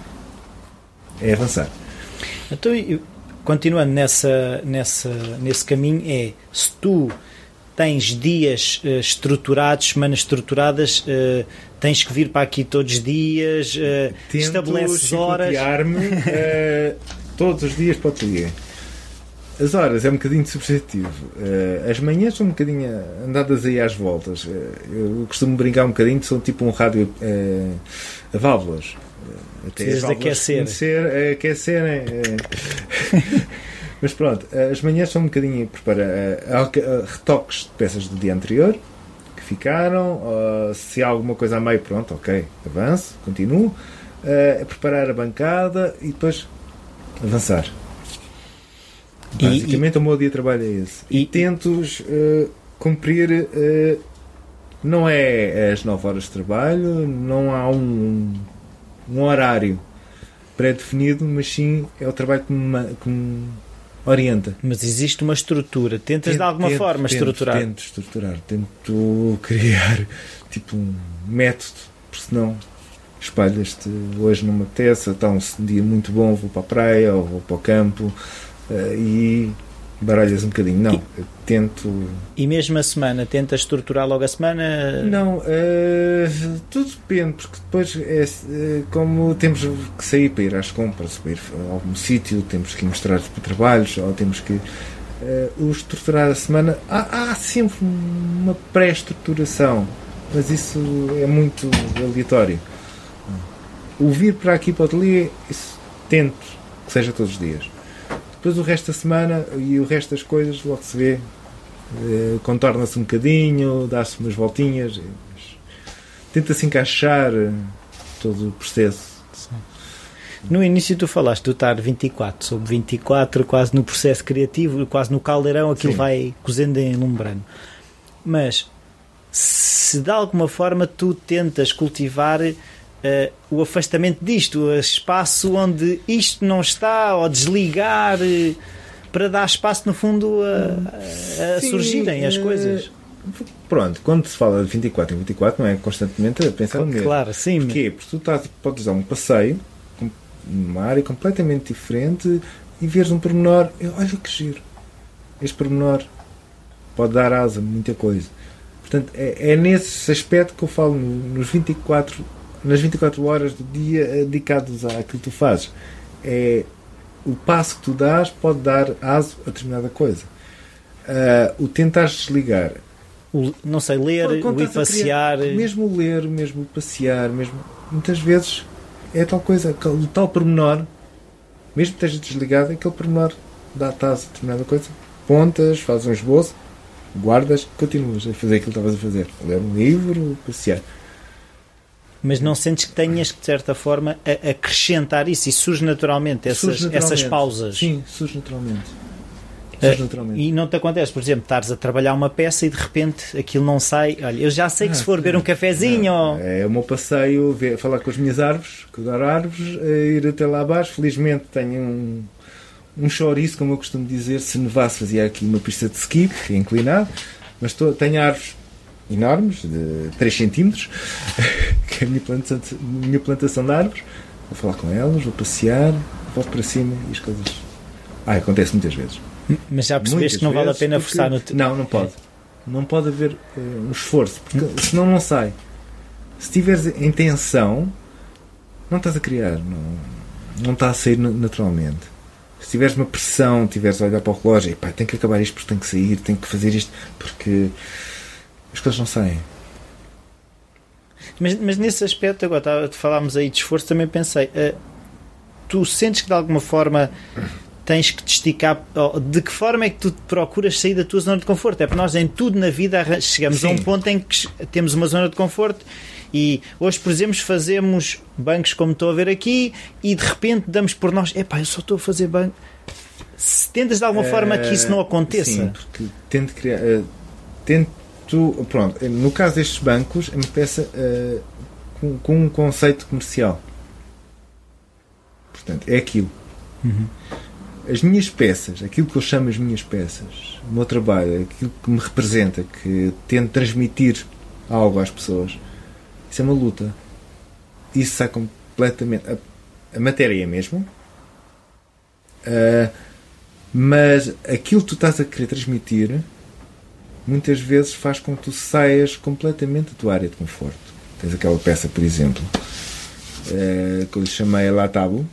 é avançar. Então, continuando nessa, nessa, nesse caminho, é se tu tens dias uh, estruturados, semanas estruturadas, uh, tens que vir para aqui todos os dias, uh, estabeleces horas. Uh, todos os dias para o dia. As horas é um bocadinho subjetivo. Uh, as manhãs são um bocadinho andadas aí às voltas. Eu costumo brincar um bocadinho, são tipo um rádio a válvulas. Até Precisas de aquecer. Conhecer, é, aquecer é, [laughs] Mas pronto, as manhãs são um bocadinho preparar retoques de peças do dia anterior que ficaram. se há alguma coisa a meio, pronto, ok, avanço, continuo. Uh, preparar a bancada e depois avançar. Basicamente, e, o meu dia de trabalho é esse. E, e tento uh, cumprir. Uh, não é as 9 horas de trabalho, não há um um horário pré-definido, mas sim é o trabalho que me, que me orienta. Mas existe uma estrutura. Tentas tento, de alguma tento, forma tento, estruturar? Tento estruturar. Tento [laughs] criar tipo um método, porque senão espalhas-te hoje numa peça, está um dia muito bom, vou para a praia ou vou para o campo uh, e baralhas um bocadinho. Não, eu tento. E mesmo a semana, tenta estruturar logo a semana? Não, uh, tudo depende, porque depois é uh, como temos que sair para ir às compras, para ir a algum sítio, temos que ir mostrar para trabalhos, ou temos que. Uh, o estruturar a semana, há, há sempre uma pré-estruturação, mas isso é muito aleatório. O vir para aqui para o ateliê, isso tento que seja todos os dias depois o resto da semana e o resto das coisas logo se vê. Uh, contorna-se um bocadinho, dá-se umas voltinhas, tenta-se encaixar eh, todo o processo. No início tu falaste do estar 24 sobre 24, quase no processo criativo, quase no caldeirão, aquilo Sim. vai cozendo em lumbrando. Mas se de alguma forma tu tentas cultivar uh, o afastamento disto, o espaço onde isto não está, ou desligar, uh, para dar espaço, no fundo, a, a Sim, surgirem as uh, coisas. Pronto, quando se fala de 24 em 24, não é constantemente a pensar no mesmo. Claro, sim. Porquê? Porque tu estás, podes dar um passeio numa área completamente diferente e veres um pormenor, olha que giro. Este pormenor pode dar asa a muita coisa. Portanto, é, é nesse aspecto que eu falo nos 24 nas 24 horas do dia eh, dedicados àquilo que tu fazes. É, o passo que tu dás pode dar aso a determinada coisa. Uh, o tentar desligar. O, não sei, ler, o ir passear. Criar, mesmo ler, mesmo passear, mesmo, muitas vezes é tal coisa, o tal pormenor, mesmo que esteja desligado, aquele pormenor dá-te a determinada coisa. Pontas, fazes um esboço, guardas, continuas a fazer aquilo que estavas a fazer. Ler um livro, passear mas não sentes que tenhas que, de certa forma, a, acrescentar isso e surge naturalmente essas, surge naturalmente. essas pausas? Sim, surge naturalmente. Ah, surge naturalmente. e não te acontece, por exemplo, estares a trabalhar uma peça e de repente aquilo não sai. Olha, eu já sei que se for beber um cafezinho. Ou... É o meu passeio, ver, falar com as minhas árvores, cuidar árvores, eh, ir até lá abaixo. Felizmente tenho um, um chouriço, como eu costumo dizer. Se nevasse, fazia aqui uma pista de ski, que é inclinado. Mas tô, tenho árvores enormes, de 3 centímetros, [laughs] que é a minha plantação, minha plantação de árvores. Vou falar com elas, vou passear, volto para cima e as coisas. Ah, acontece muitas vezes. Mas já percebeste muitas que não vale a pena forçar no. Não, não pode. Não pode haver uh, um esforço, porque hum. senão não sai. Se tiveres intenção, não estás a criar, não, não está a sair naturalmente. Se tiveres uma pressão, tiveres a olhar para o relógio, e pá, tem que acabar isto porque tem que sair, tem que fazer isto porque as coisas não saem. Mas, mas nesse aspecto, agora tá, falámos aí de esforço, também pensei, uh, tu sentes que de alguma forma tens que te esticar. De que forma é que tu procuras sair da tua zona de conforto? É porque nós em tudo na vida chegamos Sim. a um ponto em que temos uma zona de conforto e hoje, por exemplo, fazemos bancos como estou a ver aqui e de repente damos por nós, epá, eu só estou a fazer banco. Se tentas de alguma forma que isso não aconteça. Sim, porque tento criar. Uh, tento tu, pronto, no caso destes bancos, é uma peça uh, com, com, um conceito comercial. Portanto, é aquilo. Uhum. As minhas peças, aquilo que eu chamo as minhas peças, o meu trabalho, aquilo que me representa, que tento transmitir algo às pessoas, isso é uma luta. Isso sai completamente. A, a matéria é a mesma, uh, mas aquilo que tu estás a querer transmitir muitas vezes faz com que tu saias completamente da tua área de conforto. Tens aquela peça, por exemplo, é, que eu lhe chamei La Tábua,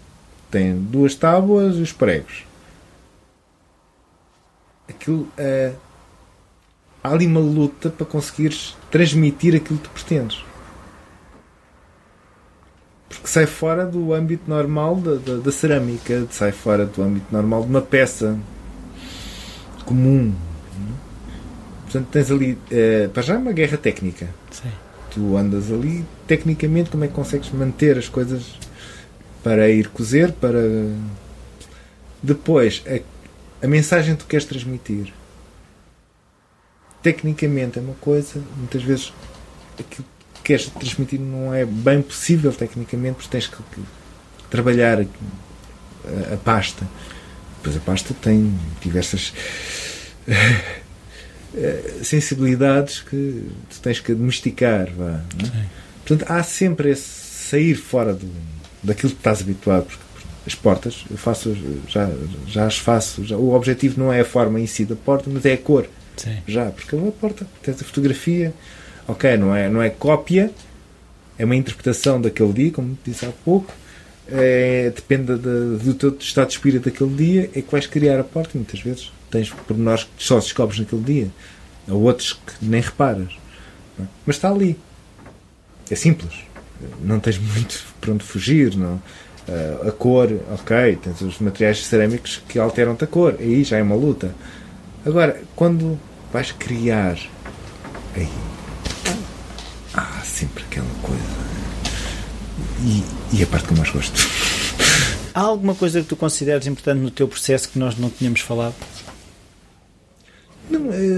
tem duas tábuas e os pregos. Aquilo é. Há ali uma luta para conseguires transmitir aquilo que tu pretendes. Porque sai fora do âmbito normal da, da, da cerâmica, sai fora do âmbito normal de uma peça comum, Portanto, tens ali, uh, para já, uma guerra técnica. Sim. Tu andas ali, tecnicamente, como é que consegues manter as coisas para ir cozer, para. Depois, a, a mensagem que tu queres transmitir. Tecnicamente é uma coisa, muitas vezes aquilo que queres transmitir não é bem possível tecnicamente, porque tens que, trabalhar a, a pasta. Depois a pasta tem diversas eh, [laughs] sensibilidades que tu tens que domesticar. Vá, é? Portanto, há sempre esse sair fora do, daquilo que estás habituado. Porque as portas, eu faço, já, já as faço. Já, o objetivo não é a forma em si da porta, mas é a cor. Sim. Já, porque é uma porta, tens a fotografia, ok, não é, não é cópia, é uma interpretação daquele dia, como disse há pouco. É, depende de, do teu estado de espírito daquele dia, é que vais criar a porta. E muitas vezes tens pormenores que só descobres naquele dia, ou outros que nem reparas. Mas está ali. É simples. Não tens muito para onde fugir. Não? Uh, a cor, ok, tens os materiais cerâmicos que alteram-te a cor. Aí já é uma luta. Agora, quando vais criar, aí há sempre aquela coisa. E, e a parte que eu mais gosto. Há alguma coisa que tu consideres importante no teu processo que nós não tínhamos falado?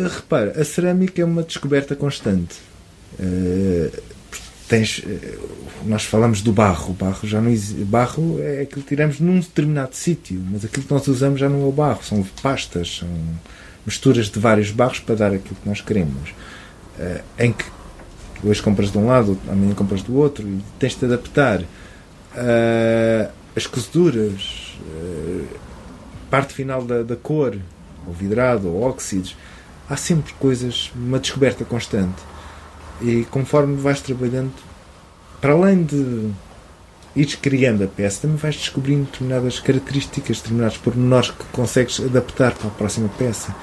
Uh, repara, a cerâmica é uma descoberta constante. Uh, tens, uh, nós falamos do barro. Barro já não. Barro é aquilo que tiramos num determinado sítio, mas aquilo que nós usamos já não é o barro. São pastas, são misturas de vários barros para dar aquilo que nós queremos. em que hoje compras de um lado, amanhã compras do outro e tens de adaptar. as cozeduras, parte final da, da cor ou vidrado, ou óxidos. Há sempre coisas, uma descoberta constante. E conforme vais trabalhando, para além de ires criando a peça, também vais descobrindo determinadas características, determinados pormenores que consegues adaptar para a próxima peça.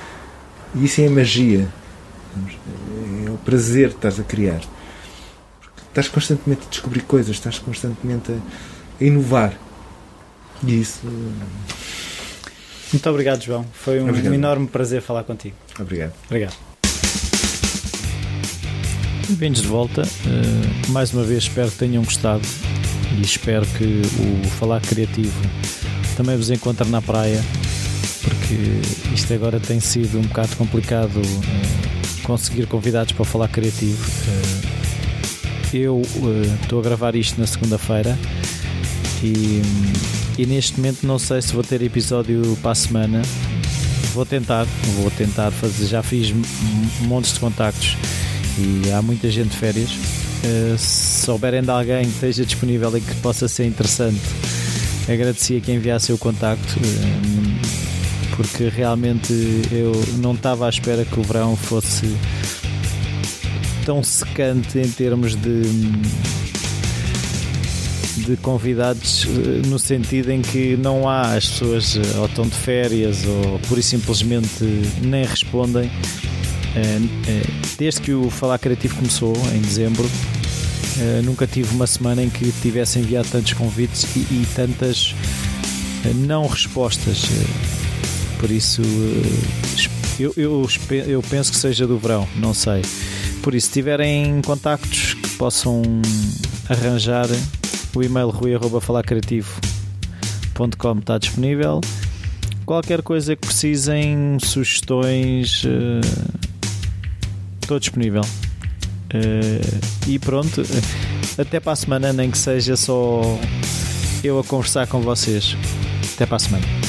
E isso é magia. É o prazer que estás a criar. Porque estás constantemente a descobrir coisas, estás constantemente a inovar. E isso muito obrigado, João. Foi um obrigado. enorme prazer falar contigo. Obrigado. Obrigado. Bem-vindos de volta. Uh, mais uma vez espero que tenham gostado e espero que o Falar Criativo também vos encontre na praia, porque isto agora tem sido um bocado complicado uh, conseguir convidados para falar criativo. Uh, eu estou a gravar isto na segunda-feira e e neste momento não sei se vou ter episódio para a semana. Vou tentar, vou tentar fazer. Já fiz montes de contactos e há muita gente de férias. Uh, se souberem de alguém que esteja disponível e que possa ser interessante, agradecia que enviasse o contacto. Uh, porque realmente eu não estava à espera que o verão fosse tão secante em termos de de convidados eh, no sentido em que não há as pessoas eh, ou estão de férias ou por simplesmente nem respondem. Eh, desde que o Falar Criativo começou, em dezembro, nunca tive uma semana em que tivesse enviado tantos convites e, e tantas não respostas. Por isso, eu, eu, eu penso que seja do verão, não sei. Por isso, se tiverem contactos que possam arranjar o e-mail rui.falarcreativo.com está disponível. Qualquer coisa que precisem, sugestões, uh, estou disponível. Uh, e pronto, [laughs] até para a semana, nem que seja só eu a conversar com vocês. Até para a semana.